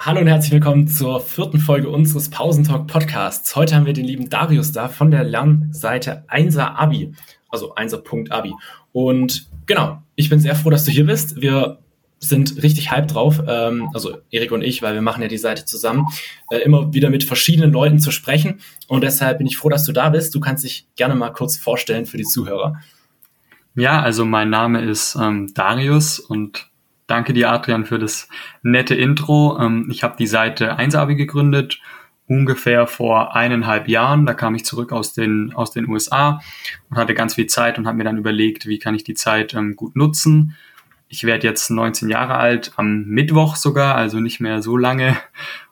Hallo und herzlich willkommen zur vierten Folge unseres Pausentalk Podcasts. Heute haben wir den lieben Darius da von der Lernseite 1er Abi, also 1er.abi. Und genau, ich bin sehr froh, dass du hier bist. Wir sind richtig hype drauf, ähm, also Erik und ich, weil wir machen ja die Seite zusammen, äh, immer wieder mit verschiedenen Leuten zu sprechen. Und deshalb bin ich froh, dass du da bist. Du kannst dich gerne mal kurz vorstellen für die Zuhörer. Ja, also mein Name ist ähm, Darius und Danke dir, Adrian, für das nette Intro. Ähm, ich habe die Seite 1abi gegründet, ungefähr vor eineinhalb Jahren. Da kam ich zurück aus den, aus den USA und hatte ganz viel Zeit und habe mir dann überlegt, wie kann ich die Zeit ähm, gut nutzen. Ich werde jetzt 19 Jahre alt, am Mittwoch sogar, also nicht mehr so lange.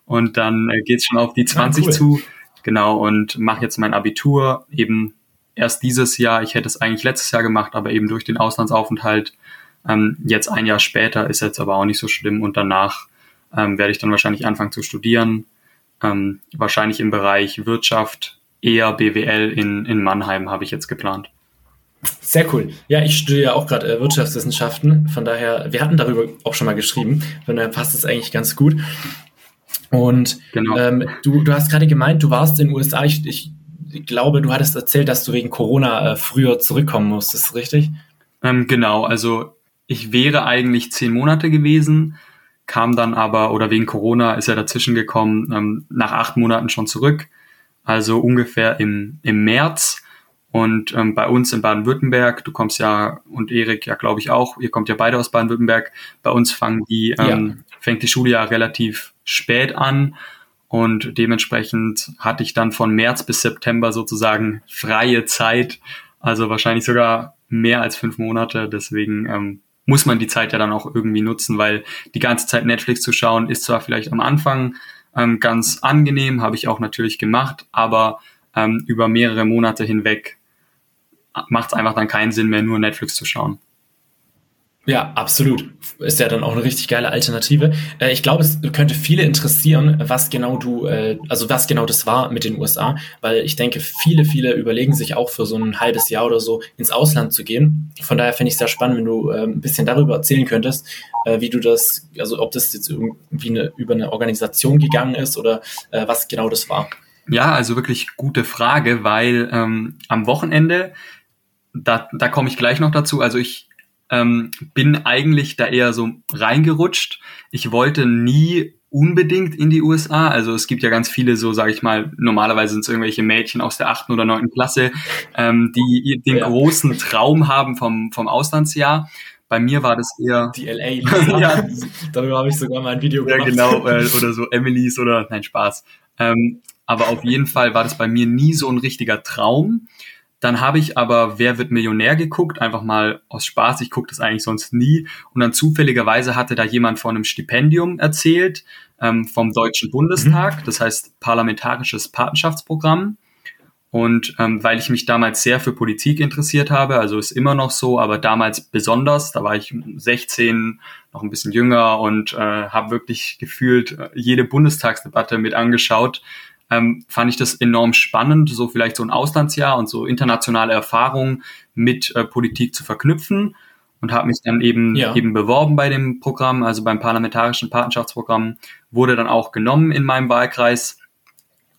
Und dann äh, geht es schon auf die 20 ah, cool. zu. Genau, und mache jetzt mein Abitur eben erst dieses Jahr. Ich hätte es eigentlich letztes Jahr gemacht, aber eben durch den Auslandsaufenthalt ähm, jetzt ein Jahr später ist jetzt aber auch nicht so schlimm und danach ähm, werde ich dann wahrscheinlich anfangen zu studieren. Ähm, wahrscheinlich im Bereich Wirtschaft, eher BWL in, in Mannheim habe ich jetzt geplant. Sehr cool. Ja, ich studiere auch gerade äh, Wirtschaftswissenschaften. Von daher, wir hatten darüber auch schon mal geschrieben. Von daher passt es eigentlich ganz gut. Und genau. ähm, du, du hast gerade gemeint, du warst in den USA. Ich, ich glaube, du hattest erzählt, dass du wegen Corona äh, früher zurückkommen musstest, richtig? Ähm, genau, also ich wäre eigentlich zehn Monate gewesen, kam dann aber, oder wegen Corona ist er dazwischen gekommen, ähm, nach acht Monaten schon zurück, also ungefähr im, im März. Und ähm, bei uns in Baden-Württemberg, du kommst ja und Erik ja, glaube ich auch, ihr kommt ja beide aus Baden-Württemberg. Bei uns fangen die, ähm, ja. fängt die Schule ja relativ spät an und dementsprechend hatte ich dann von März bis September sozusagen freie Zeit, also wahrscheinlich sogar mehr als fünf Monate. Deswegen ähm, muss man die Zeit ja dann auch irgendwie nutzen, weil die ganze Zeit Netflix zu schauen ist zwar vielleicht am Anfang ähm, ganz angenehm, habe ich auch natürlich gemacht, aber ähm, über mehrere Monate hinweg macht es einfach dann keinen Sinn mehr, nur Netflix zu schauen. Ja, absolut. Ist ja dann auch eine richtig geile Alternative. Äh, ich glaube, es könnte viele interessieren, was genau du, äh, also was genau das war mit den USA, weil ich denke, viele, viele überlegen sich auch für so ein halbes Jahr oder so ins Ausland zu gehen. Von daher finde ich es sehr spannend, wenn du äh, ein bisschen darüber erzählen könntest, äh, wie du das, also ob das jetzt irgendwie eine, über eine Organisation gegangen ist oder äh, was genau das war. Ja, also wirklich gute Frage, weil ähm, am Wochenende, da, da komme ich gleich noch dazu, also ich ähm, bin eigentlich da eher so reingerutscht. Ich wollte nie unbedingt in die USA. Also es gibt ja ganz viele so, sage ich mal, normalerweise sind es irgendwelche Mädchen aus der achten oder neunten Klasse, ähm, die den ja. großen Traum haben vom, vom Auslandsjahr. Bei mir war das eher die LA. ja, darüber habe ich sogar mal ein Video gemacht. Ja, genau, äh, oder so Emily's oder nein Spaß. Ähm, aber auf jeden Fall war das bei mir nie so ein richtiger Traum. Dann habe ich aber Wer wird Millionär geguckt, einfach mal aus Spaß. Ich gucke das eigentlich sonst nie. Und dann zufälligerweise hatte da jemand von einem Stipendium erzählt ähm, vom Deutschen Bundestag, mhm. das heißt Parlamentarisches Patenschaftsprogramm. Und ähm, weil ich mich damals sehr für Politik interessiert habe, also ist immer noch so, aber damals besonders, da war ich 16, noch ein bisschen jünger und äh, habe wirklich gefühlt äh, jede Bundestagsdebatte mit angeschaut, ähm, fand ich das enorm spannend, so vielleicht so ein Auslandsjahr und so internationale Erfahrungen mit äh, Politik zu verknüpfen und habe mich dann eben ja. eben beworben bei dem Programm, also beim parlamentarischen Patenschaftsprogramm, wurde dann auch genommen in meinem Wahlkreis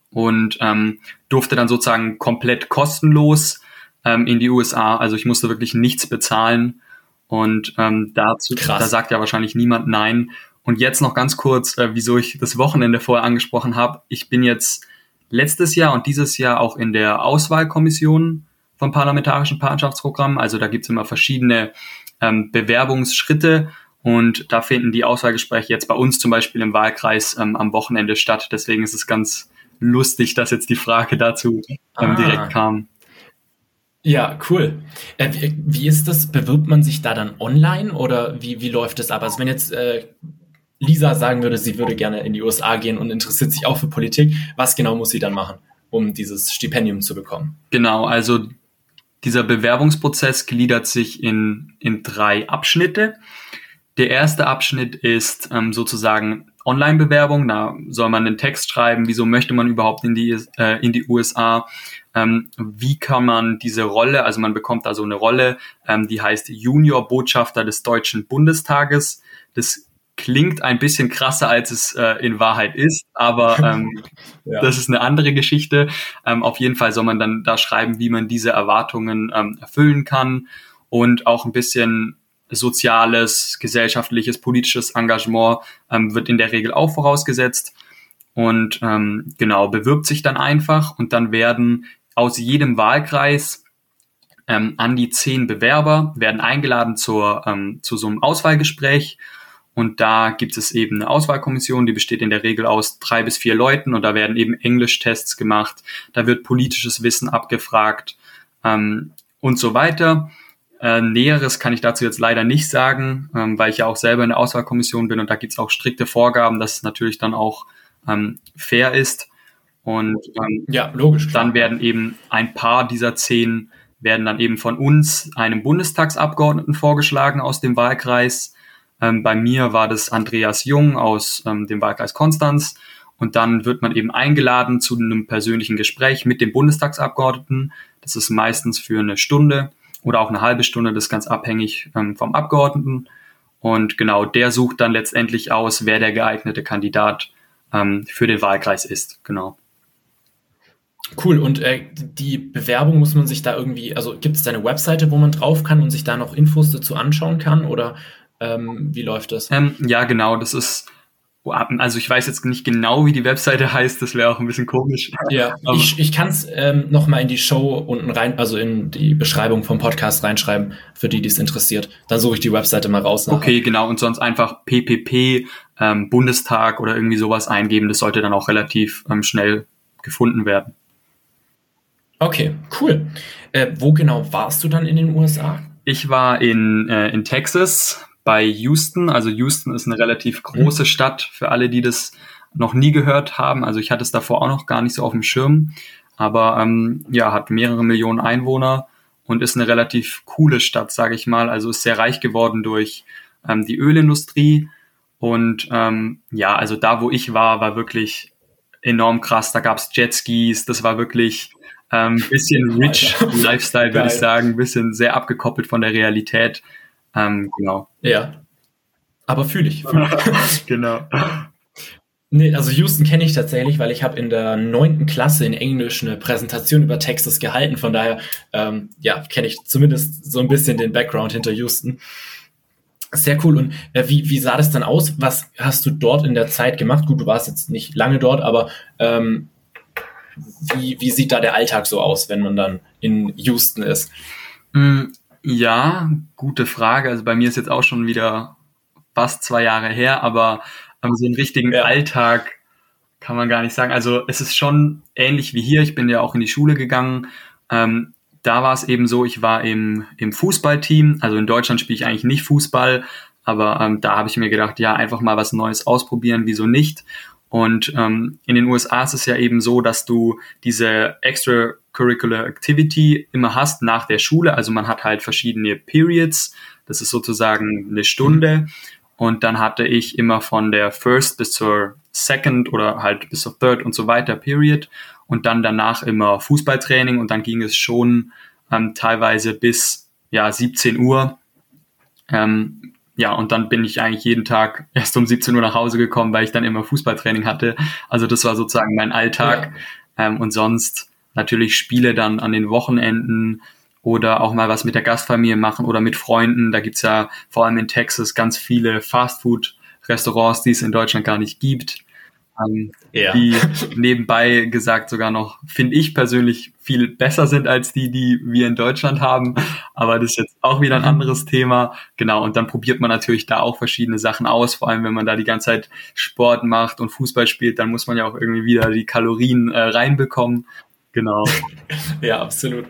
und ähm, durfte dann sozusagen komplett kostenlos ähm, in die USA. Also ich musste wirklich nichts bezahlen und ähm, dazu, Krass. da sagt ja wahrscheinlich niemand nein. Und jetzt noch ganz kurz, äh, wieso ich das Wochenende vorher angesprochen habe. Ich bin jetzt letztes Jahr und dieses Jahr auch in der Auswahlkommission vom Parlamentarischen Partnerschaftsprogramm. Also da gibt's immer verschiedene ähm, Bewerbungsschritte und da finden die Auswahlgespräche jetzt bei uns zum Beispiel im Wahlkreis ähm, am Wochenende statt. Deswegen ist es ganz lustig, dass jetzt die Frage dazu ähm, ah. direkt kam. Ja, cool. Äh, wie, wie, ist das? Bewirbt man sich da dann online oder wie, wie läuft das ab? Also wenn jetzt äh, Lisa sagen würde, sie würde gerne in die USA gehen und interessiert sich auch für Politik, was genau muss sie dann machen, um dieses Stipendium zu bekommen? Genau, also dieser Bewerbungsprozess gliedert sich in, in drei Abschnitte. Der erste Abschnitt ist ähm, sozusagen Online-Bewerbung. Da soll man einen Text schreiben, wieso möchte man überhaupt in die, äh, in die USA, ähm, wie kann man diese Rolle, also man bekommt da so eine Rolle, ähm, die heißt Junior Botschafter des Deutschen Bundestages. Das klingt ein bisschen krasser, als es äh, in Wahrheit ist, aber ähm, ja. das ist eine andere Geschichte. Ähm, auf jeden Fall soll man dann da schreiben, wie man diese Erwartungen ähm, erfüllen kann und auch ein bisschen soziales, gesellschaftliches, politisches Engagement ähm, wird in der Regel auch vorausgesetzt und ähm, genau bewirbt sich dann einfach und dann werden aus jedem Wahlkreis ähm, an die zehn Bewerber werden eingeladen zur, ähm, zu so einem Auswahlgespräch und da gibt es eben eine Auswahlkommission, die besteht in der Regel aus drei bis vier Leuten und da werden eben Englischtests gemacht, da wird politisches Wissen abgefragt ähm, und so weiter. Äh, Näheres kann ich dazu jetzt leider nicht sagen, ähm, weil ich ja auch selber in der Auswahlkommission bin und da gibt es auch strikte Vorgaben, dass es natürlich dann auch ähm, fair ist. Und ähm, ja, logisch. Dann werden eben ein paar dieser zehn werden dann eben von uns einem Bundestagsabgeordneten vorgeschlagen aus dem Wahlkreis ähm, bei mir war das Andreas Jung aus ähm, dem Wahlkreis Konstanz. Und dann wird man eben eingeladen zu einem persönlichen Gespräch mit dem Bundestagsabgeordneten. Das ist meistens für eine Stunde oder auch eine halbe Stunde, das ist ganz abhängig ähm, vom Abgeordneten. Und genau, der sucht dann letztendlich aus, wer der geeignete Kandidat ähm, für den Wahlkreis ist. Genau. Cool. Und äh, die Bewerbung muss man sich da irgendwie, also gibt es da eine Webseite, wo man drauf kann und sich da noch Infos dazu anschauen kann? Oder ähm, wie läuft das? Ähm, ja, genau. Das ist, also ich weiß jetzt nicht genau, wie die Webseite heißt. Das wäre auch ein bisschen komisch. Ja, ich, ich kann es ähm, noch mal in die Show unten rein, also in die Beschreibung vom Podcast reinschreiben, für die, die es interessiert. Dann suche ich die Webseite mal raus. Nachher. Okay, genau. Und sonst einfach PPP ähm, Bundestag oder irgendwie sowas eingeben. Das sollte dann auch relativ ähm, schnell gefunden werden. Okay, cool. Äh, wo genau warst du dann in den USA? Ich war in, äh, in Texas bei Houston. Also Houston ist eine relativ große mhm. Stadt für alle, die das noch nie gehört haben. Also ich hatte es davor auch noch gar nicht so auf dem Schirm, aber ähm, ja, hat mehrere Millionen Einwohner und ist eine relativ coole Stadt, sage ich mal. Also ist sehr reich geworden durch ähm, die Ölindustrie und ähm, ja, also da, wo ich war, war wirklich enorm krass. Da gab's Jetskis, das war wirklich ähm, bisschen rich Lifestyle, würde ich sagen, bisschen sehr abgekoppelt von der Realität. Ähm, genau. Ja. Aber fühle ich. Fühl ich. genau. Nee, also Houston kenne ich tatsächlich, weil ich habe in der neunten Klasse in Englisch eine Präsentation über Texas gehalten. Von daher, ähm, ja, kenne ich zumindest so ein bisschen den Background hinter Houston. Sehr cool. Und äh, wie, wie sah das dann aus? Was hast du dort in der Zeit gemacht? Gut, du warst jetzt nicht lange dort, aber ähm, wie, wie sieht da der Alltag so aus, wenn man dann in Houston ist? Ja, gute Frage. Also bei mir ist jetzt auch schon wieder fast zwei Jahre her, aber ähm, so einen richtigen ja. Alltag kann man gar nicht sagen. Also es ist schon ähnlich wie hier. Ich bin ja auch in die Schule gegangen. Ähm, da war es eben so, ich war im, im Fußballteam. Also in Deutschland spiele ich eigentlich nicht Fußball, aber ähm, da habe ich mir gedacht, ja, einfach mal was Neues ausprobieren, wieso nicht? Und ähm, in den USA ist es ja eben so, dass du diese extracurricular activity immer hast nach der Schule. Also man hat halt verschiedene Periods. Das ist sozusagen eine Stunde. Und dann hatte ich immer von der First bis zur Second oder halt bis zur Third und so weiter Period. Und dann danach immer Fußballtraining. Und dann ging es schon ähm, teilweise bis ja 17 Uhr. Ähm, ja, und dann bin ich eigentlich jeden Tag erst um 17 Uhr nach Hause gekommen, weil ich dann immer Fußballtraining hatte. Also das war sozusagen mein Alltag. Ja. Ähm, und sonst natürlich Spiele dann an den Wochenenden oder auch mal was mit der Gastfamilie machen oder mit Freunden. Da gibt's ja vor allem in Texas ganz viele Fastfood-Restaurants, die es in Deutschland gar nicht gibt ähm, ja. die nebenbei gesagt sogar noch, finde ich persönlich, viel besser sind als die, die wir in Deutschland haben. Aber das ist jetzt auch wieder ein mhm. anderes Thema. Genau, und dann probiert man natürlich da auch verschiedene Sachen aus. Vor allem, wenn man da die ganze Zeit Sport macht und Fußball spielt, dann muss man ja auch irgendwie wieder die Kalorien äh, reinbekommen. Genau. ja, absolut.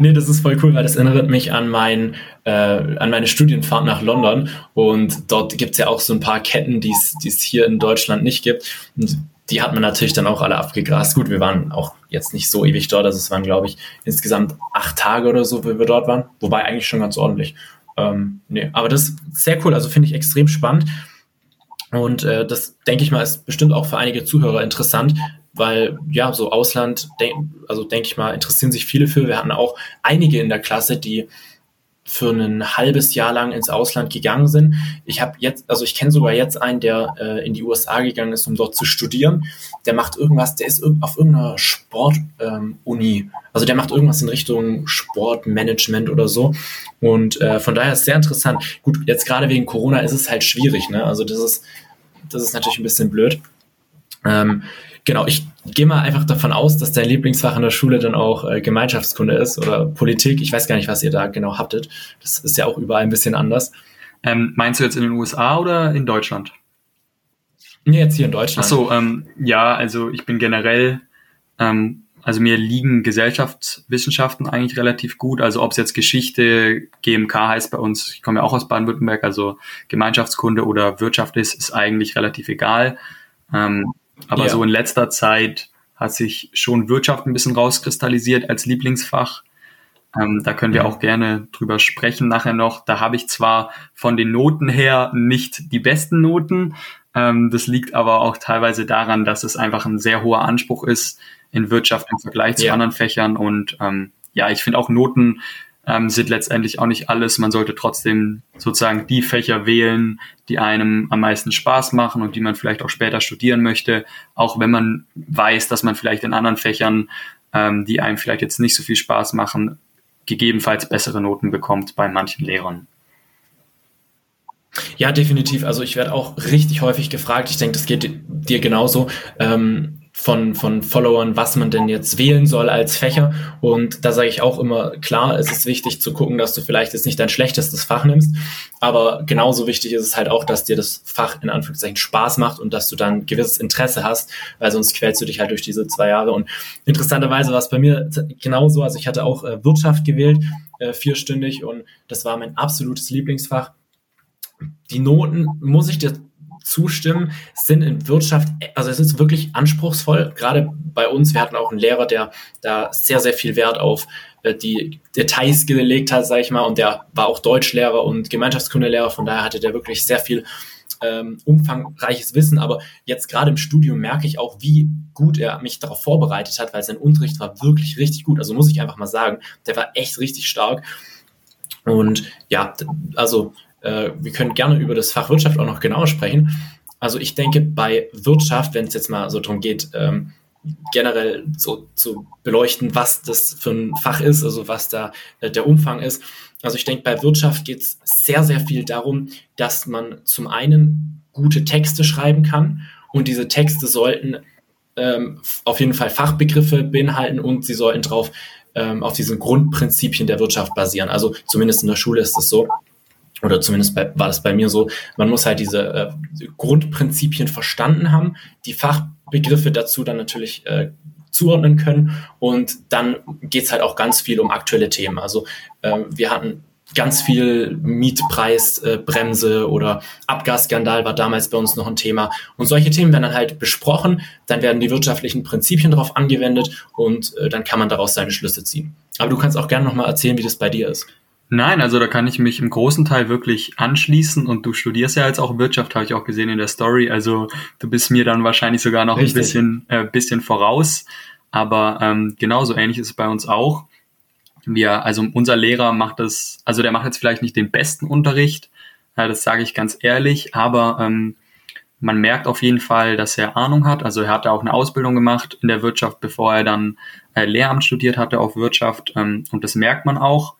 Nee, das ist voll cool, weil das erinnert mich an mein, äh, an meine Studienfahrt nach London. Und dort gibt es ja auch so ein paar Ketten, die es hier in Deutschland nicht gibt. Und die hat man natürlich dann auch alle abgegrast. Gut, wir waren auch jetzt nicht so ewig dort. Also es waren, glaube ich, insgesamt acht Tage oder so, wie wir dort waren. Wobei eigentlich schon ganz ordentlich. Ähm, nee, aber das ist sehr cool. Also finde ich extrem spannend. Und äh, das, denke ich mal, ist bestimmt auch für einige Zuhörer interessant, weil ja, so Ausland, denk, also denke ich mal, interessieren sich viele für. Wir hatten auch einige in der Klasse, die für ein halbes Jahr lang ins Ausland gegangen sind. Ich habe jetzt, also ich kenne sogar jetzt einen, der äh, in die USA gegangen ist, um dort zu studieren. Der macht irgendwas, der ist auf irgendeiner Sportuni. Ähm, also der macht irgendwas in Richtung Sportmanagement oder so. Und äh, von daher ist sehr interessant. Gut, jetzt gerade wegen Corona ist es halt schwierig, ne? Also das ist, das ist natürlich ein bisschen blöd. Ähm, genau, ich gehe mal einfach davon aus, dass dein Lieblingsfach in der Schule dann auch äh, Gemeinschaftskunde ist oder Politik. Ich weiß gar nicht, was ihr da genau habtet. Das ist ja auch überall ein bisschen anders. Ähm, meinst du jetzt in den USA oder in Deutschland? Nee, jetzt hier in Deutschland. Ach so, ähm, ja, also ich bin generell, ähm, also mir liegen Gesellschaftswissenschaften eigentlich relativ gut. Also ob es jetzt Geschichte, GMK heißt bei uns, ich komme ja auch aus Baden-Württemberg, also Gemeinschaftskunde oder Wirtschaft ist, ist eigentlich relativ egal. Ähm, aber ja. so in letzter Zeit hat sich schon Wirtschaft ein bisschen rauskristallisiert als Lieblingsfach. Ähm, da können wir auch gerne drüber sprechen nachher noch. Da habe ich zwar von den Noten her nicht die besten Noten. Ähm, das liegt aber auch teilweise daran, dass es einfach ein sehr hoher Anspruch ist in Wirtschaft im Vergleich zu ja. anderen Fächern. Und ähm, ja, ich finde auch Noten ähm, sind letztendlich auch nicht alles. Man sollte trotzdem sozusagen die Fächer wählen, die einem am meisten Spaß machen und die man vielleicht auch später studieren möchte, auch wenn man weiß, dass man vielleicht in anderen Fächern, ähm, die einem vielleicht jetzt nicht so viel Spaß machen, gegebenenfalls bessere Noten bekommt bei manchen Lehrern. Ja, definitiv. Also ich werde auch richtig häufig gefragt. Ich denke, das geht dir genauso. Ähm, von, von Followern, was man denn jetzt wählen soll als Fächer. Und da sage ich auch immer, klar, es ist wichtig zu gucken, dass du vielleicht jetzt nicht dein schlechtestes Fach nimmst, aber genauso wichtig ist es halt auch, dass dir das Fach in Anführungszeichen Spaß macht und dass du dann gewisses Interesse hast, weil sonst quälst du dich halt durch diese zwei Jahre. Und interessanterweise war es bei mir genauso, also ich hatte auch äh, Wirtschaft gewählt, äh, vierstündig und das war mein absolutes Lieblingsfach. Die Noten, muss ich dir zustimmen, sind in Wirtschaft, also es ist wirklich anspruchsvoll. Gerade bei uns, wir hatten auch einen Lehrer, der da sehr, sehr viel Wert auf äh, die Details gelegt hat, sage ich mal, und der war auch Deutschlehrer und Gemeinschaftskundelehrer, von daher hatte der wirklich sehr viel ähm, umfangreiches Wissen, aber jetzt gerade im Studium merke ich auch, wie gut er mich darauf vorbereitet hat, weil sein Unterricht war wirklich richtig gut. Also muss ich einfach mal sagen, der war echt richtig stark. Und ja, also äh, wir können gerne über das Fach Wirtschaft auch noch genauer sprechen. Also ich denke, bei Wirtschaft, wenn es jetzt mal so darum geht, ähm, generell so zu beleuchten, was das für ein Fach ist, also was da äh, der Umfang ist. Also ich denke, bei Wirtschaft geht es sehr, sehr viel darum, dass man zum einen gute Texte schreiben kann und diese Texte sollten ähm, auf jeden Fall Fachbegriffe beinhalten und sie sollten drauf ähm, auf diesen Grundprinzipien der Wirtschaft basieren. Also zumindest in der Schule ist es so oder zumindest bei, war das bei mir so, man muss halt diese äh, Grundprinzipien verstanden haben, die Fachbegriffe dazu dann natürlich äh, zuordnen können und dann geht's halt auch ganz viel um aktuelle Themen. Also ähm, wir hatten ganz viel Mietpreisbremse äh, oder Abgasskandal war damals bei uns noch ein Thema. Und solche Themen werden dann halt besprochen, dann werden die wirtschaftlichen Prinzipien darauf angewendet und äh, dann kann man daraus seine Schlüsse ziehen. Aber du kannst auch gerne nochmal erzählen, wie das bei dir ist. Nein, also da kann ich mich im großen Teil wirklich anschließen und du studierst ja jetzt auch Wirtschaft, habe ich auch gesehen in der Story. Also du bist mir dann wahrscheinlich sogar noch Richtig. ein bisschen, äh, bisschen voraus. Aber ähm, genauso ähnlich ist es bei uns auch. Wir, also unser Lehrer macht das, also der macht jetzt vielleicht nicht den besten Unterricht, äh, das sage ich ganz ehrlich, aber ähm, man merkt auf jeden Fall, dass er Ahnung hat. Also er hatte auch eine Ausbildung gemacht in der Wirtschaft, bevor er dann äh, Lehramt studiert hatte auf Wirtschaft. Ähm, und das merkt man auch.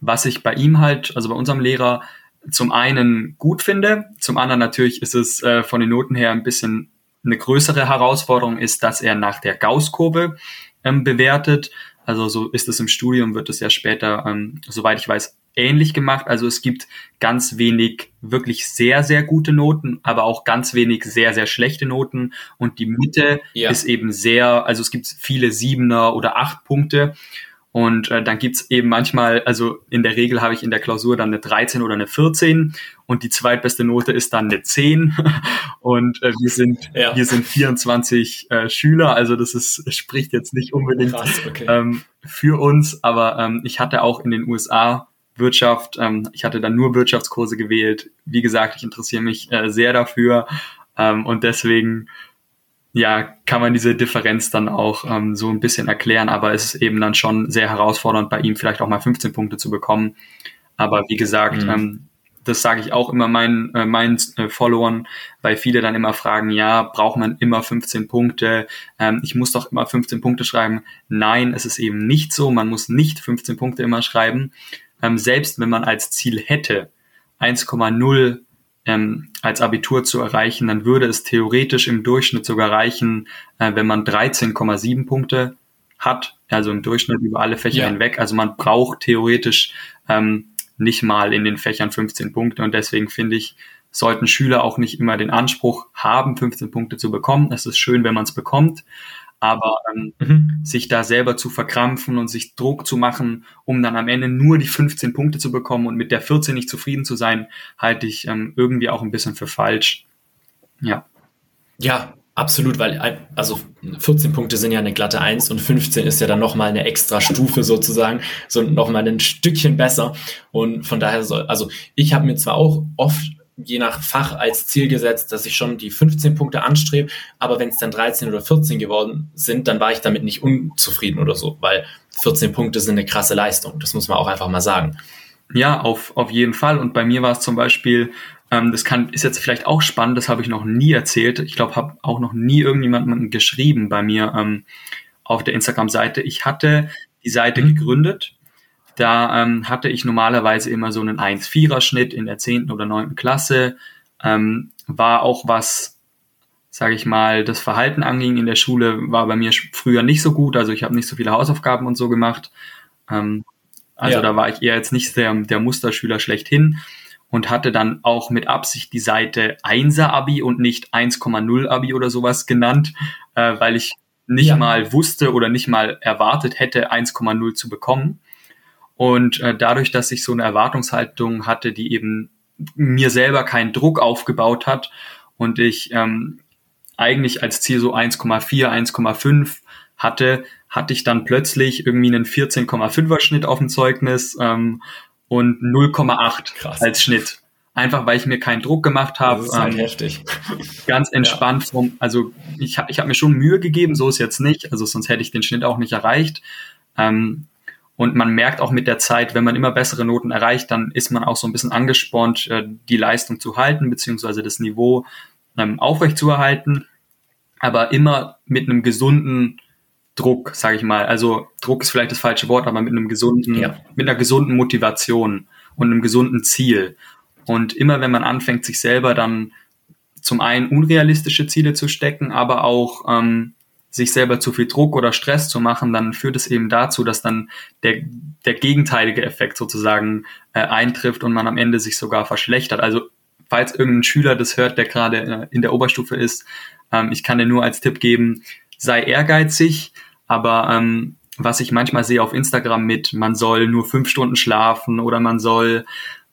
Was ich bei ihm halt, also bei unserem Lehrer, zum einen gut finde, zum anderen natürlich ist es äh, von den Noten her ein bisschen eine größere Herausforderung ist, dass er nach der Gauss-Kurve ähm, bewertet. Also so ist es im Studium, wird es ja später, ähm, soweit ich weiß, ähnlich gemacht. Also es gibt ganz wenig wirklich sehr, sehr gute Noten, aber auch ganz wenig sehr, sehr schlechte Noten. Und die Mitte ja. ist eben sehr, also es gibt viele Siebener oder acht Punkte. Und äh, dann gibt's eben manchmal, also in der Regel habe ich in der Klausur dann eine 13 oder eine 14 und die zweitbeste Note ist dann eine 10. Und äh, wir sind ja. wir sind 24 äh, Schüler, also das ist spricht jetzt nicht unbedingt Krass, okay. ähm, für uns, aber ähm, ich hatte auch in den USA Wirtschaft, ähm, ich hatte dann nur Wirtschaftskurse gewählt. Wie gesagt, ich interessiere mich äh, sehr dafür ähm, und deswegen ja, kann man diese Differenz dann auch ähm, so ein bisschen erklären, aber es ist eben dann schon sehr herausfordernd, bei ihm vielleicht auch mal 15 Punkte zu bekommen. Aber wie gesagt, mhm. ähm, das sage ich auch immer meinen, äh, meinen äh, Followern, weil viele dann immer fragen, ja, braucht man immer 15 Punkte? Ähm, ich muss doch immer 15 Punkte schreiben. Nein, es ist eben nicht so. Man muss nicht 15 Punkte immer schreiben. Ähm, selbst wenn man als Ziel hätte, 1,0 ähm, als Abitur zu erreichen, dann würde es theoretisch im Durchschnitt sogar reichen, äh, wenn man 13,7 Punkte hat, also im Durchschnitt über alle Fächer ja. hinweg. Also man braucht theoretisch ähm, nicht mal in den Fächern 15 Punkte und deswegen finde ich, sollten Schüler auch nicht immer den Anspruch haben, 15 Punkte zu bekommen. Es ist schön, wenn man es bekommt, aber ähm, mhm. sich da selber zu verkrampfen und sich Druck zu machen, um dann am Ende nur die 15 Punkte zu bekommen und mit der 14 nicht zufrieden zu sein, halte ich ähm, irgendwie auch ein bisschen für falsch. Ja. Ja, Absolut, weil also 14 Punkte sind ja eine glatte 1 und 15 ist ja dann nochmal eine extra Stufe sozusagen, so nochmal ein Stückchen besser. Und von daher soll, also ich habe mir zwar auch oft je nach Fach als Ziel gesetzt, dass ich schon die 15 Punkte anstrebe, aber wenn es dann 13 oder 14 geworden sind, dann war ich damit nicht unzufrieden oder so, weil 14 Punkte sind eine krasse Leistung. Das muss man auch einfach mal sagen. Ja, auf, auf jeden Fall. Und bei mir war es zum Beispiel ähm, das kann, ist jetzt vielleicht auch spannend, das habe ich noch nie erzählt. Ich glaube, habe auch noch nie irgendjemandem geschrieben bei mir ähm, auf der Instagram-Seite. Ich hatte die Seite mhm. gegründet. Da ähm, hatte ich normalerweise immer so einen 1-4er-Schnitt in der 10. oder 9. Klasse. Ähm, war auch was, sage ich mal, das Verhalten anging in der Schule, war bei mir früher nicht so gut. Also ich habe nicht so viele Hausaufgaben und so gemacht. Ähm, also ja. da war ich eher jetzt nicht der, der Musterschüler schlechthin und hatte dann auch mit Absicht die Seite 1er Abi und nicht 1,0 Abi oder sowas genannt, äh, weil ich nicht ja. mal wusste oder nicht mal erwartet hätte, 1,0 zu bekommen. Und äh, dadurch, dass ich so eine Erwartungshaltung hatte, die eben mir selber keinen Druck aufgebaut hat und ich ähm, eigentlich als Ziel so 1,4, 1,5 hatte, hatte ich dann plötzlich irgendwie einen 14,5er Schnitt auf dem Zeugnis ähm, und 0,8 als Schnitt. Einfach weil ich mir keinen Druck gemacht habe. Das ist halt ähm, heftig. Ganz entspannt. Ja. Vom, also ich habe ich hab mir schon Mühe gegeben, so ist jetzt nicht. Also sonst hätte ich den Schnitt auch nicht erreicht. Ähm, und man merkt auch mit der Zeit, wenn man immer bessere Noten erreicht, dann ist man auch so ein bisschen angespornt, äh, die Leistung zu halten, beziehungsweise das Niveau ähm, aufrechtzuerhalten. Aber immer mit einem gesunden Druck, sage ich mal. Also Druck ist vielleicht das falsche Wort, aber mit einem gesunden, ja. mit einer gesunden Motivation und einem gesunden Ziel. Und immer wenn man anfängt, sich selber dann zum einen unrealistische Ziele zu stecken, aber auch ähm, sich selber zu viel Druck oder Stress zu machen, dann führt es eben dazu, dass dann der, der gegenteilige Effekt sozusagen äh, eintrifft und man am Ende sich sogar verschlechtert. Also falls irgendein Schüler das hört, der gerade äh, in der Oberstufe ist, ähm, ich kann dir nur als Tipp geben, sei ehrgeizig, aber ähm, was ich manchmal sehe auf Instagram mit, man soll nur fünf Stunden schlafen oder man soll,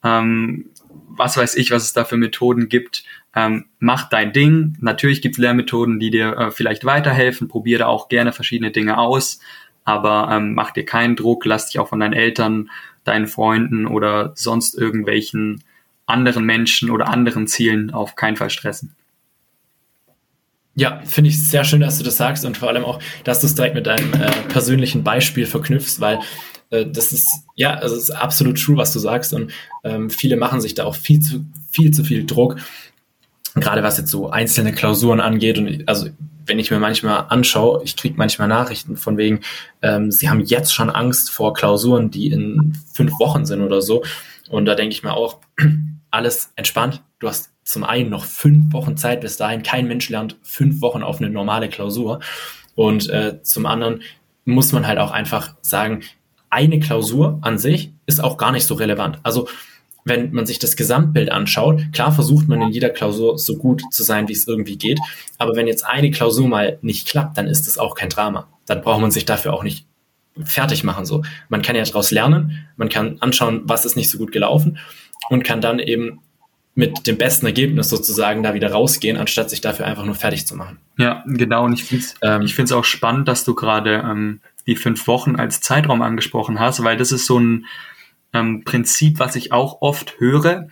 ähm, was weiß ich, was es da für Methoden gibt, ähm, mach dein Ding. Natürlich gibt es Lehrmethoden, die dir äh, vielleicht weiterhelfen. Probiere auch gerne verschiedene Dinge aus, aber ähm, mach dir keinen Druck, lass dich auch von deinen Eltern, deinen Freunden oder sonst irgendwelchen anderen Menschen oder anderen Zielen auf keinen Fall stressen. Ja, finde ich sehr schön, dass du das sagst und vor allem auch, dass du es direkt mit deinem äh, persönlichen Beispiel verknüpfst, weil äh, das ist ja, also es ist absolut true, was du sagst und ähm, viele machen sich da auch viel zu viel zu viel Druck, gerade was jetzt so einzelne Klausuren angeht und also wenn ich mir manchmal anschaue, ich kriege manchmal Nachrichten von wegen, ähm, sie haben jetzt schon Angst vor Klausuren, die in fünf Wochen sind oder so und da denke ich mir auch, alles entspannt, du hast zum einen noch fünf Wochen Zeit bis dahin. Kein Mensch lernt fünf Wochen auf eine normale Klausur. Und äh, zum anderen muss man halt auch einfach sagen, eine Klausur an sich ist auch gar nicht so relevant. Also wenn man sich das Gesamtbild anschaut, klar versucht man in jeder Klausur so gut zu sein, wie es irgendwie geht. Aber wenn jetzt eine Klausur mal nicht klappt, dann ist das auch kein Drama. Dann braucht man sich dafür auch nicht fertig machen. So, man kann ja daraus lernen, man kann anschauen, was ist nicht so gut gelaufen und kann dann eben mit dem besten Ergebnis sozusagen da wieder rausgehen, anstatt sich dafür einfach nur fertig zu machen. Ja, genau. Und ich finde es ähm, ich auch spannend, dass du gerade ähm, die fünf Wochen als Zeitraum angesprochen hast, weil das ist so ein ähm, Prinzip, was ich auch oft höre,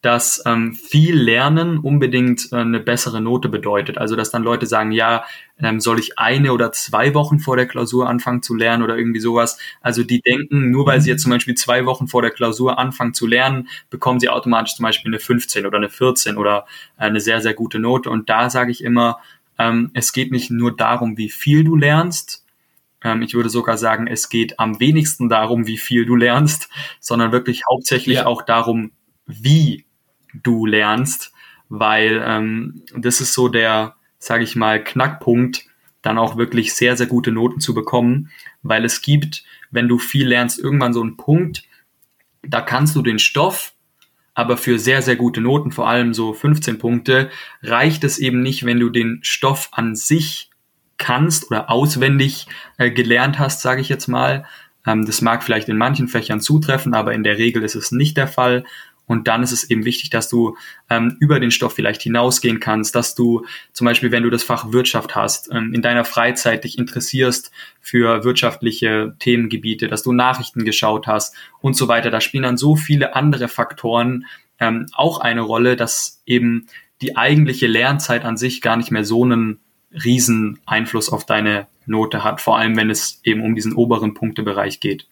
dass ähm, viel Lernen unbedingt äh, eine bessere Note bedeutet. Also dass dann Leute sagen, ja, ähm, soll ich eine oder zwei Wochen vor der Klausur anfangen zu lernen oder irgendwie sowas. Also die denken, nur weil sie jetzt zum Beispiel zwei Wochen vor der Klausur anfangen zu lernen, bekommen sie automatisch zum Beispiel eine 15 oder eine 14 oder äh, eine sehr, sehr gute Note. Und da sage ich immer, ähm, es geht nicht nur darum, wie viel du lernst, ich würde sogar sagen, es geht am wenigsten darum, wie viel du lernst, sondern wirklich hauptsächlich ja. auch darum, wie du lernst, weil ähm, das ist so der, sage ich mal, Knackpunkt, dann auch wirklich sehr, sehr gute Noten zu bekommen, weil es gibt, wenn du viel lernst, irgendwann so einen Punkt, da kannst du den Stoff, aber für sehr, sehr gute Noten, vor allem so 15 Punkte, reicht es eben nicht, wenn du den Stoff an sich kannst oder auswendig äh, gelernt hast, sage ich jetzt mal. Ähm, das mag vielleicht in manchen Fächern zutreffen, aber in der Regel ist es nicht der Fall. Und dann ist es eben wichtig, dass du ähm, über den Stoff vielleicht hinausgehen kannst, dass du zum Beispiel, wenn du das Fach Wirtschaft hast, ähm, in deiner Freizeit dich interessierst für wirtschaftliche Themengebiete, dass du Nachrichten geschaut hast und so weiter. Da spielen dann so viele andere Faktoren ähm, auch eine Rolle, dass eben die eigentliche Lernzeit an sich gar nicht mehr so einen riesen Einfluss auf deine Note hat, vor allem wenn es eben um diesen oberen Punktebereich geht.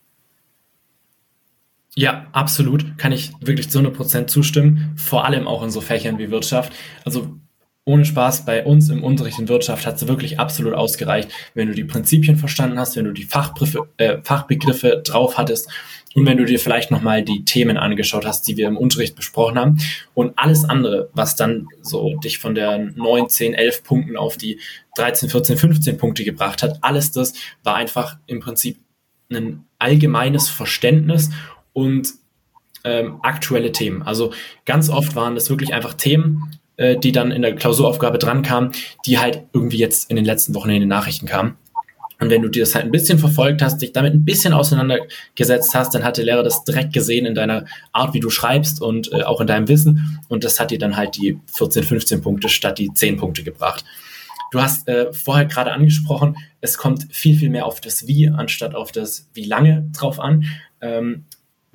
Ja, absolut. Kann ich wirklich zu 100% zustimmen. Vor allem auch in so Fächern wie Wirtschaft. Also ohne Spaß, bei uns im Unterricht in Wirtschaft hat es wirklich absolut ausgereicht, wenn du die Prinzipien verstanden hast, wenn du die Fachbegriffe, äh, Fachbegriffe drauf hattest und wenn du dir vielleicht nochmal die Themen angeschaut hast, die wir im Unterricht besprochen haben. Und alles andere, was dann so dich von der 9, 10, 11 Punkten auf die 13, 14, 15 Punkte gebracht hat, alles das war einfach im Prinzip ein allgemeines Verständnis und ähm, aktuelle Themen. Also ganz oft waren das wirklich einfach Themen, äh, die dann in der Klausuraufgabe dran kamen, die halt irgendwie jetzt in den letzten Wochen in den Nachrichten kamen. Und wenn du dir das halt ein bisschen verfolgt hast, dich damit ein bisschen auseinandergesetzt hast, dann hat der Lehrer das direkt gesehen in deiner Art, wie du schreibst und äh, auch in deinem Wissen. Und das hat dir dann halt die 14, 15 Punkte statt die 10 Punkte gebracht. Du hast äh, vorher gerade angesprochen, es kommt viel, viel mehr auf das Wie anstatt auf das Wie lange drauf an. Ähm,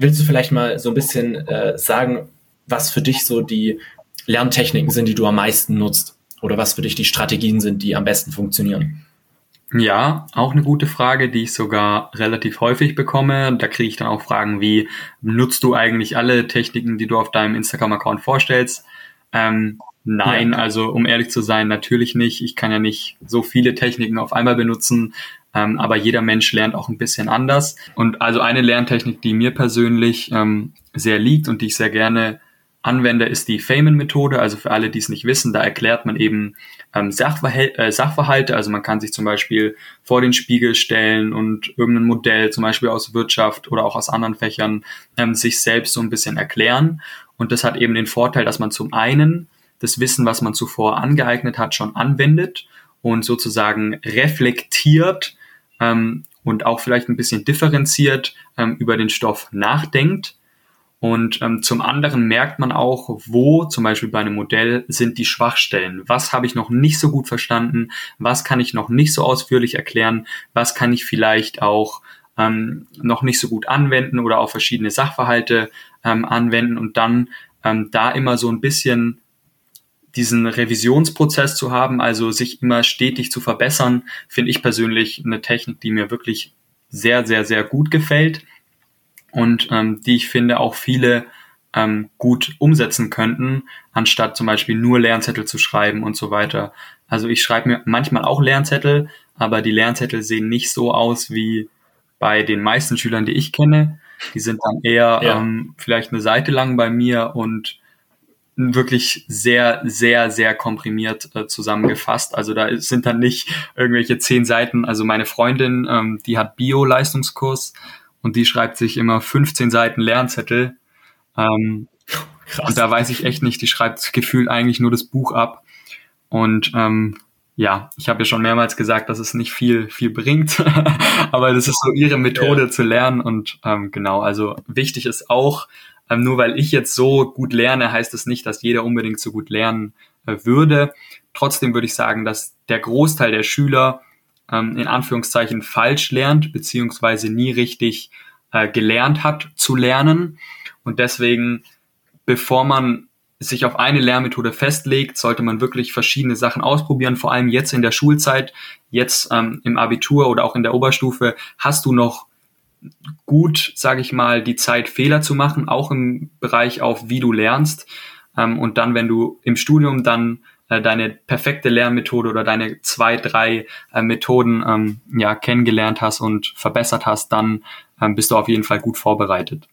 Willst du vielleicht mal so ein bisschen äh, sagen, was für dich so die Lerntechniken sind, die du am meisten nutzt? Oder was für dich die Strategien sind, die am besten funktionieren? Ja, auch eine gute Frage, die ich sogar relativ häufig bekomme. Da kriege ich dann auch Fragen wie, nutzt du eigentlich alle Techniken, die du auf deinem Instagram-Account vorstellst? Ähm, nein, ja. also um ehrlich zu sein, natürlich nicht. Ich kann ja nicht so viele Techniken auf einmal benutzen. Ähm, aber jeder Mensch lernt auch ein bisschen anders. Und also eine Lerntechnik, die mir persönlich ähm, sehr liegt und die ich sehr gerne anwende, ist die Feynman-Methode. Also für alle, die es nicht wissen, da erklärt man eben ähm, Sachverhal äh, Sachverhalte. Also man kann sich zum Beispiel vor den Spiegel stellen und irgendein Modell, zum Beispiel aus Wirtschaft oder auch aus anderen Fächern, ähm, sich selbst so ein bisschen erklären. Und das hat eben den Vorteil, dass man zum einen das Wissen, was man zuvor angeeignet hat, schon anwendet und sozusagen reflektiert, ähm, und auch vielleicht ein bisschen differenziert ähm, über den Stoff nachdenkt. Und ähm, zum anderen merkt man auch, wo zum Beispiel bei einem Modell sind die Schwachstellen. Was habe ich noch nicht so gut verstanden? Was kann ich noch nicht so ausführlich erklären? Was kann ich vielleicht auch ähm, noch nicht so gut anwenden oder auf verschiedene Sachverhalte ähm, anwenden und dann ähm, da immer so ein bisschen diesen Revisionsprozess zu haben, also sich immer stetig zu verbessern, finde ich persönlich eine Technik, die mir wirklich sehr, sehr, sehr gut gefällt und ähm, die ich finde auch viele ähm, gut umsetzen könnten, anstatt zum Beispiel nur Lernzettel zu schreiben und so weiter. Also ich schreibe mir manchmal auch Lernzettel, aber die Lernzettel sehen nicht so aus wie bei den meisten Schülern, die ich kenne. Die sind dann eher ja. ähm, vielleicht eine Seite lang bei mir und wirklich sehr, sehr, sehr komprimiert äh, zusammengefasst. Also da sind dann nicht irgendwelche zehn Seiten. Also meine Freundin, ähm, die hat Bio-Leistungskurs und die schreibt sich immer 15 Seiten Lernzettel. Ähm, Krass. Und da weiß ich echt nicht, die schreibt gefühlt eigentlich nur das Buch ab. Und ähm, ja, ich habe ja schon mehrmals gesagt, dass es nicht viel, viel bringt, aber das ist so ihre Methode ja. zu lernen und ähm, genau, also wichtig ist auch, ähm, nur weil ich jetzt so gut lerne, heißt das nicht, dass jeder unbedingt so gut lernen äh, würde. Trotzdem würde ich sagen, dass der Großteil der Schüler ähm, in Anführungszeichen falsch lernt, beziehungsweise nie richtig äh, gelernt hat zu lernen. Und deswegen bevor man sich auf eine Lehrmethode festlegt, sollte man wirklich verschiedene Sachen ausprobieren, vor allem jetzt in der Schulzeit, jetzt ähm, im Abitur oder auch in der Oberstufe, hast du noch gut, sage ich mal, die Zeit, Fehler zu machen, auch im Bereich auf, wie du lernst. Ähm, und dann, wenn du im Studium dann äh, deine perfekte Lernmethode oder deine zwei, drei äh, Methoden ähm, ja, kennengelernt hast und verbessert hast, dann ähm, bist du auf jeden Fall gut vorbereitet.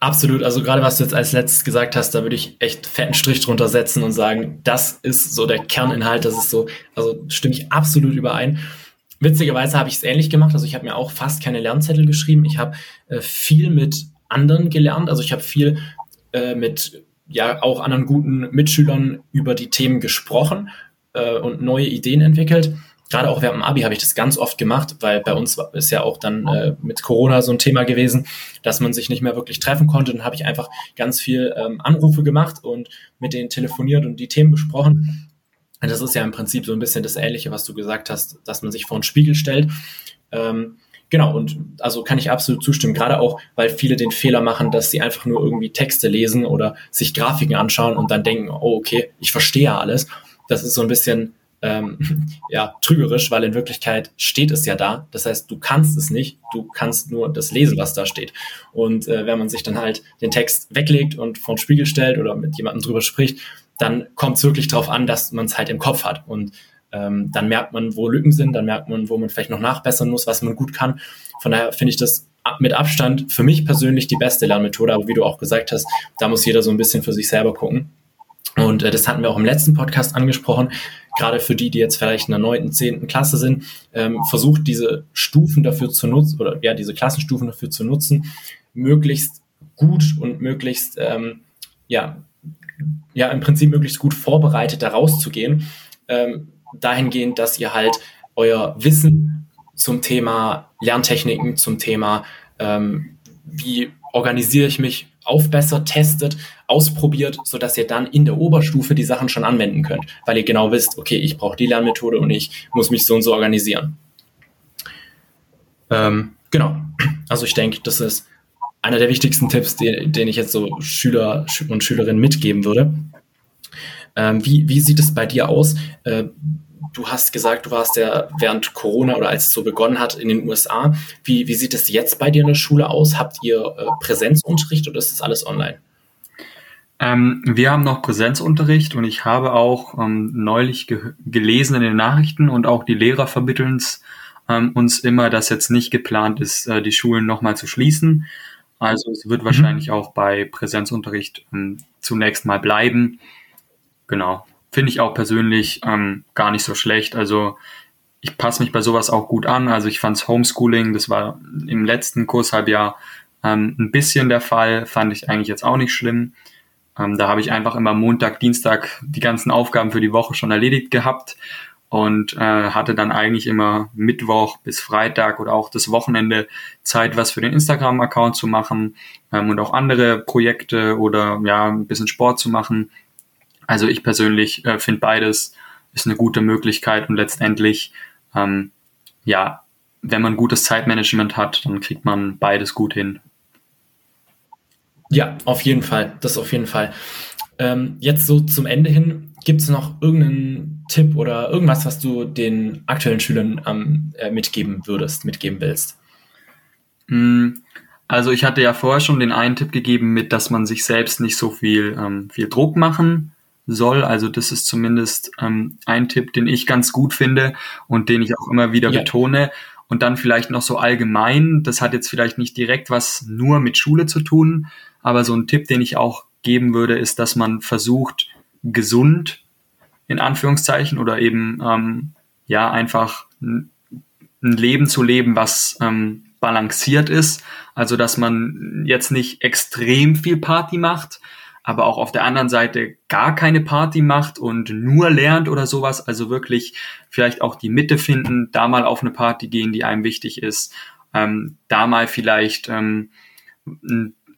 Absolut. Also gerade was du jetzt als letztes gesagt hast, da würde ich echt fetten Strich drunter setzen und sagen, das ist so der Kerninhalt. Das ist so, also stimme ich absolut überein. Witzigerweise habe ich es ähnlich gemacht. Also ich habe mir auch fast keine Lernzettel geschrieben. Ich habe äh, viel mit anderen gelernt. Also ich habe viel äh, mit ja auch anderen guten Mitschülern über die Themen gesprochen äh, und neue Ideen entwickelt gerade auch während dem Abi habe ich das ganz oft gemacht, weil bei uns ist ja auch dann äh, mit Corona so ein Thema gewesen, dass man sich nicht mehr wirklich treffen konnte. Dann habe ich einfach ganz viel ähm, Anrufe gemacht und mit denen telefoniert und die Themen besprochen. Und das ist ja im Prinzip so ein bisschen das Ähnliche, was du gesagt hast, dass man sich vor einen Spiegel stellt. Ähm, genau, und also kann ich absolut zustimmen, gerade auch, weil viele den Fehler machen, dass sie einfach nur irgendwie Texte lesen oder sich Grafiken anschauen und dann denken, oh, okay, ich verstehe alles. Das ist so ein bisschen ähm, ja, trügerisch, weil in Wirklichkeit steht es ja da. Das heißt, du kannst es nicht, du kannst nur das lesen, was da steht. Und äh, wenn man sich dann halt den Text weglegt und vor den Spiegel stellt oder mit jemandem drüber spricht, dann kommt es wirklich darauf an, dass man es halt im Kopf hat. Und ähm, dann merkt man, wo Lücken sind, dann merkt man, wo man vielleicht noch nachbessern muss, was man gut kann. Von daher finde ich das mit Abstand für mich persönlich die beste Lernmethode. Aber wie du auch gesagt hast, da muss jeder so ein bisschen für sich selber gucken. Und äh, das hatten wir auch im letzten Podcast angesprochen gerade für die, die jetzt vielleicht in der neunten, zehnten Klasse sind, ähm, versucht diese Stufen dafür zu nutzen oder ja, diese Klassenstufen dafür zu nutzen, möglichst gut und möglichst ähm, ja, ja, im Prinzip möglichst gut vorbereitet da rauszugehen. Ähm, dahingehend, dass ihr halt euer Wissen zum Thema Lerntechniken, zum Thema ähm, wie organisiere ich mich aufbessert, testet, ausprobiert, sodass ihr dann in der Oberstufe die Sachen schon anwenden könnt, weil ihr genau wisst, okay, ich brauche die Lernmethode und ich muss mich so und so organisieren. Ähm, genau. Also ich denke, das ist einer der wichtigsten Tipps, den, den ich jetzt so Schüler und Schülerinnen mitgeben würde. Ähm, wie, wie sieht es bei dir aus? Äh, du hast gesagt, du warst ja während Corona oder als es so begonnen hat in den USA. Wie, wie sieht es jetzt bei dir in der Schule aus? Habt ihr äh, Präsenzunterricht oder ist das alles online? Ähm, wir haben noch Präsenzunterricht und ich habe auch ähm, neulich ge gelesen in den Nachrichten und auch die Lehrer vermitteln es ähm, uns immer, dass jetzt nicht geplant ist, äh, die Schulen nochmal zu schließen. Also es wird mhm. wahrscheinlich auch bei Präsenzunterricht ähm, zunächst mal bleiben. Genau. Finde ich auch persönlich ähm, gar nicht so schlecht. Also ich passe mich bei sowas auch gut an. Also ich fand Homeschooling, das war im letzten Kurshalbjahr ähm, ein bisschen der Fall, fand ich eigentlich jetzt auch nicht schlimm. Ähm, da habe ich einfach immer Montag, Dienstag die ganzen Aufgaben für die Woche schon erledigt gehabt und äh, hatte dann eigentlich immer Mittwoch bis Freitag oder auch das Wochenende Zeit, was für den Instagram-Account zu machen ähm, und auch andere Projekte oder ja ein bisschen Sport zu machen. Also ich persönlich äh, finde beides ist eine gute Möglichkeit und letztendlich ähm, ja, wenn man gutes Zeitmanagement hat, dann kriegt man beides gut hin. Ja, auf jeden Fall. Das auf jeden Fall. Ähm, jetzt so zum Ende hin, gibt es noch irgendeinen Tipp oder irgendwas, was du den aktuellen Schülern ähm, äh, mitgeben würdest, mitgeben willst? Mm, also ich hatte ja vorher schon den einen Tipp gegeben, mit, dass man sich selbst nicht so viel, ähm, viel Druck machen soll. Also das ist zumindest ähm, ein Tipp, den ich ganz gut finde und den ich auch immer wieder ja. betone. Und dann vielleicht noch so allgemein, das hat jetzt vielleicht nicht direkt was nur mit Schule zu tun, aber so ein Tipp, den ich auch geben würde, ist, dass man versucht, gesund in Anführungszeichen oder eben ähm, ja einfach ein Leben zu leben, was ähm, balanciert ist. Also dass man jetzt nicht extrem viel Party macht, aber auch auf der anderen Seite gar keine Party macht und nur lernt oder sowas. Also wirklich vielleicht auch die Mitte finden, da mal auf eine Party gehen, die einem wichtig ist, ähm, da mal vielleicht ähm,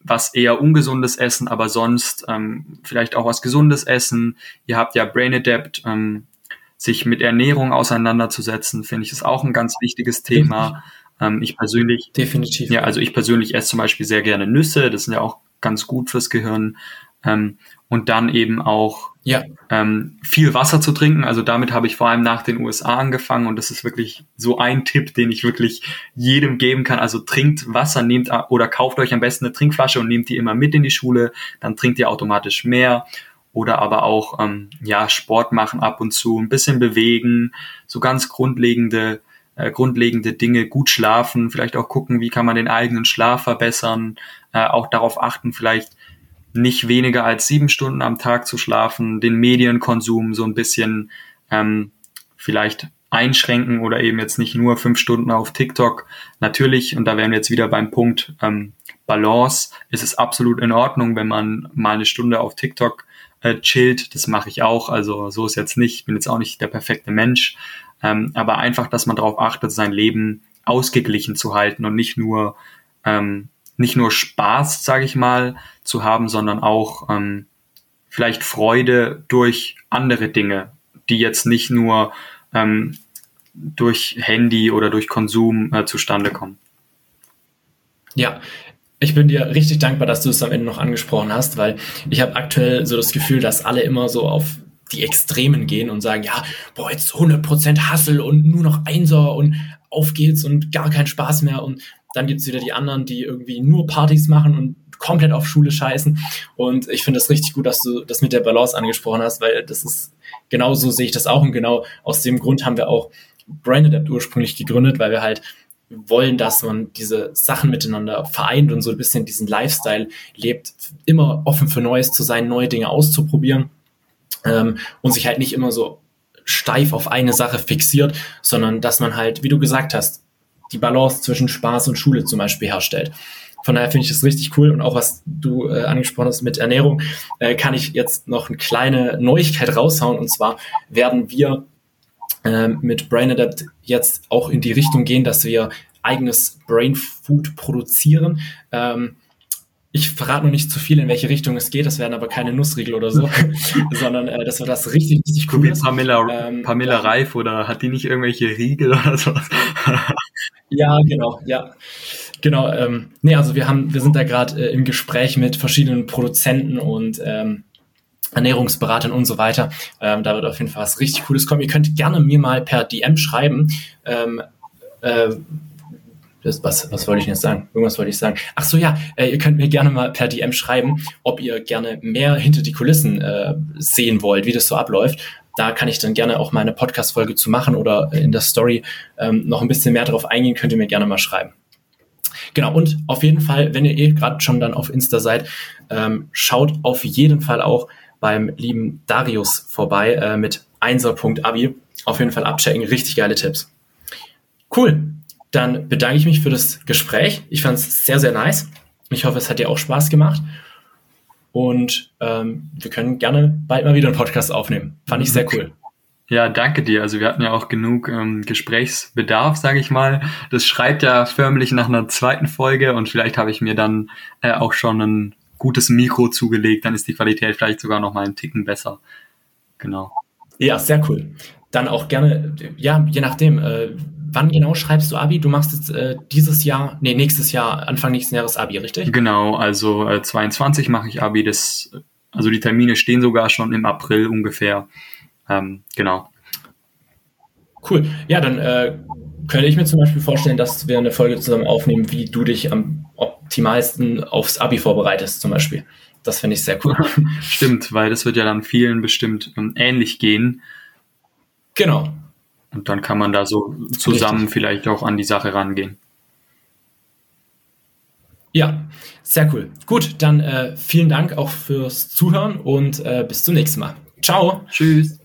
was eher ungesundes Essen, aber sonst ähm, vielleicht auch was Gesundes essen. Ihr habt ja Brain Adapt, ähm, sich mit Ernährung auseinanderzusetzen, finde ich, ist auch ein ganz wichtiges Thema. Ähm, ich persönlich, definitiv. Ja, also ich persönlich esse zum Beispiel sehr gerne Nüsse. Das sind ja auch ganz gut fürs Gehirn. Ähm, und dann eben auch ja. ähm, viel Wasser zu trinken. Also damit habe ich vor allem nach den USA angefangen und das ist wirklich so ein Tipp, den ich wirklich jedem geben kann. Also trinkt Wasser, nehmt oder kauft euch am besten eine Trinkflasche und nehmt die immer mit in die Schule, dann trinkt ihr automatisch mehr. Oder aber auch ähm, ja Sport machen ab und zu, ein bisschen bewegen, so ganz grundlegende äh, grundlegende Dinge, gut schlafen, vielleicht auch gucken, wie kann man den eigenen Schlaf verbessern, äh, auch darauf achten, vielleicht nicht weniger als sieben Stunden am Tag zu schlafen, den Medienkonsum so ein bisschen ähm, vielleicht einschränken oder eben jetzt nicht nur fünf Stunden auf TikTok. Natürlich, und da wären wir jetzt wieder beim Punkt ähm, Balance, ist es absolut in Ordnung, wenn man mal eine Stunde auf TikTok äh, chillt. Das mache ich auch. Also so ist jetzt nicht, bin jetzt auch nicht der perfekte Mensch. Ähm, aber einfach, dass man darauf achtet, sein Leben ausgeglichen zu halten und nicht nur ähm, nicht nur Spaß, sage ich mal, zu haben, sondern auch ähm, vielleicht Freude durch andere Dinge, die jetzt nicht nur ähm, durch Handy oder durch Konsum äh, zustande kommen. Ja, ich bin dir richtig dankbar, dass du es am Ende noch angesprochen hast, weil ich habe aktuell so das Gefühl, dass alle immer so auf die Extremen gehen und sagen, ja, boah, jetzt 100% Hassel und nur noch Einser und auf geht's und gar kein Spaß mehr und dann gibt's wieder die anderen, die irgendwie nur Partys machen und komplett auf Schule scheißen. Und ich finde es richtig gut, dass du das mit der Balance angesprochen hast, weil das ist, genau so sehe ich das auch. Und genau aus dem Grund haben wir auch Brain Adapt ursprünglich gegründet, weil wir halt wollen, dass man diese Sachen miteinander vereint und so ein bisschen diesen Lifestyle lebt, immer offen für Neues zu sein, neue Dinge auszuprobieren ähm, und sich halt nicht immer so steif auf eine Sache fixiert, sondern dass man halt, wie du gesagt hast, die Balance zwischen Spaß und Schule zum Beispiel herstellt. Von daher finde ich das richtig cool und auch was du äh, angesprochen hast mit Ernährung, äh, kann ich jetzt noch eine kleine Neuigkeit raushauen und zwar werden wir äh, mit Brain Adapt jetzt auch in die Richtung gehen, dass wir eigenes Brain Food produzieren. Ähm, ich verrate noch nicht zu viel, in welche Richtung es geht. Das werden aber keine Nussriegel oder so, sondern äh, das wird das richtig, richtig cool. Wie Pamela, ähm, Pamela. Reif oder hat die nicht irgendwelche Riegel oder so? Ja, genau, ja. Genau, ähm, nee, also wir haben, wir sind da gerade äh, im Gespräch mit verschiedenen Produzenten und ähm, Ernährungsberatern und so weiter. Ähm, da wird auf jeden Fall was richtig Cooles kommen. Ihr könnt gerne mir mal per DM schreiben, ähm, äh, das, was, was wollte ich jetzt sagen? Irgendwas wollte ich sagen. Ach so, ja, äh, ihr könnt mir gerne mal per DM schreiben, ob ihr gerne mehr hinter die Kulissen äh, sehen wollt, wie das so abläuft. Da kann ich dann gerne auch mal eine Podcast-Folge zu machen oder in der Story ähm, noch ein bisschen mehr darauf eingehen, könnt ihr mir gerne mal schreiben. Genau, und auf jeden Fall, wenn ihr eh gerade schon dann auf Insta seid, ähm, schaut auf jeden Fall auch beim lieben Darius vorbei äh, mit einser.abi. Auf jeden Fall abchecken, richtig geile Tipps. Cool, dann bedanke ich mich für das Gespräch. Ich fand es sehr, sehr nice. Ich hoffe, es hat dir auch Spaß gemacht. Und ähm, wir können gerne bald mal wieder einen Podcast aufnehmen. Fand ich sehr cool. Ja, danke dir. Also wir hatten ja auch genug ähm, Gesprächsbedarf, sage ich mal. Das schreit ja förmlich nach einer zweiten Folge und vielleicht habe ich mir dann äh, auch schon ein gutes Mikro zugelegt. Dann ist die Qualität vielleicht sogar noch mal einen Ticken besser. Genau. Ja, sehr cool. Dann auch gerne, ja, je nachdem, äh, wann genau schreibst du Abi? Du machst jetzt äh, dieses Jahr, nee, nächstes Jahr, Anfang nächsten Jahres Abi, richtig? Genau, also äh, 22 mache ich Abi. Das, also die Termine stehen sogar schon im April ungefähr. Ähm, genau. Cool. Ja, dann äh, könnte ich mir zum Beispiel vorstellen, dass wir eine Folge zusammen aufnehmen, wie du dich am optimalsten aufs Abi vorbereitest, zum Beispiel. Das finde ich sehr cool. Stimmt, weil das wird ja dann vielen bestimmt ähm, ähnlich gehen. Genau. Und dann kann man da so zusammen Richtig. vielleicht auch an die Sache rangehen. Ja, sehr cool. Gut, dann äh, vielen Dank auch fürs Zuhören und äh, bis zum nächsten Mal. Ciao. Tschüss.